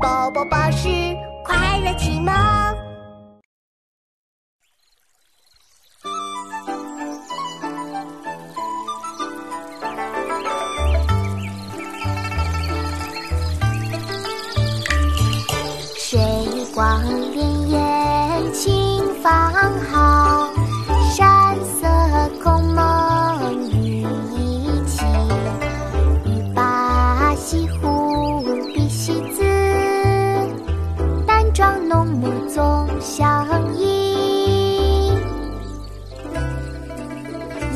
宝宝巴士快乐启蒙。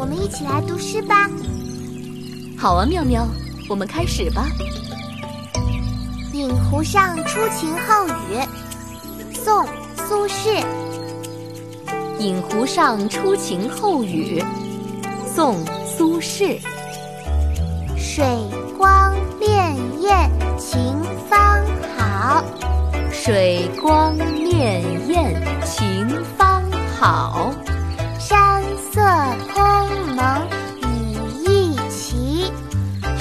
我们一起来读诗吧。好啊，妙妙，我们开始吧。饮湖上初晴后雨，宋·苏轼。饮湖上初晴后雨，宋·苏轼。水光潋滟晴方好，水光潋滟晴方好，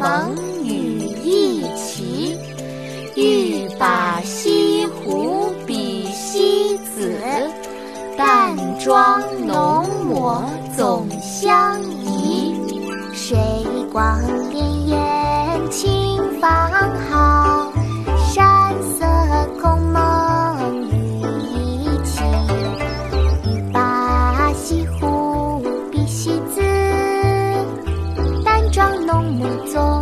蒙雨一齐，欲把西湖比西子，淡妆浓抹总相宜。水光潋。走。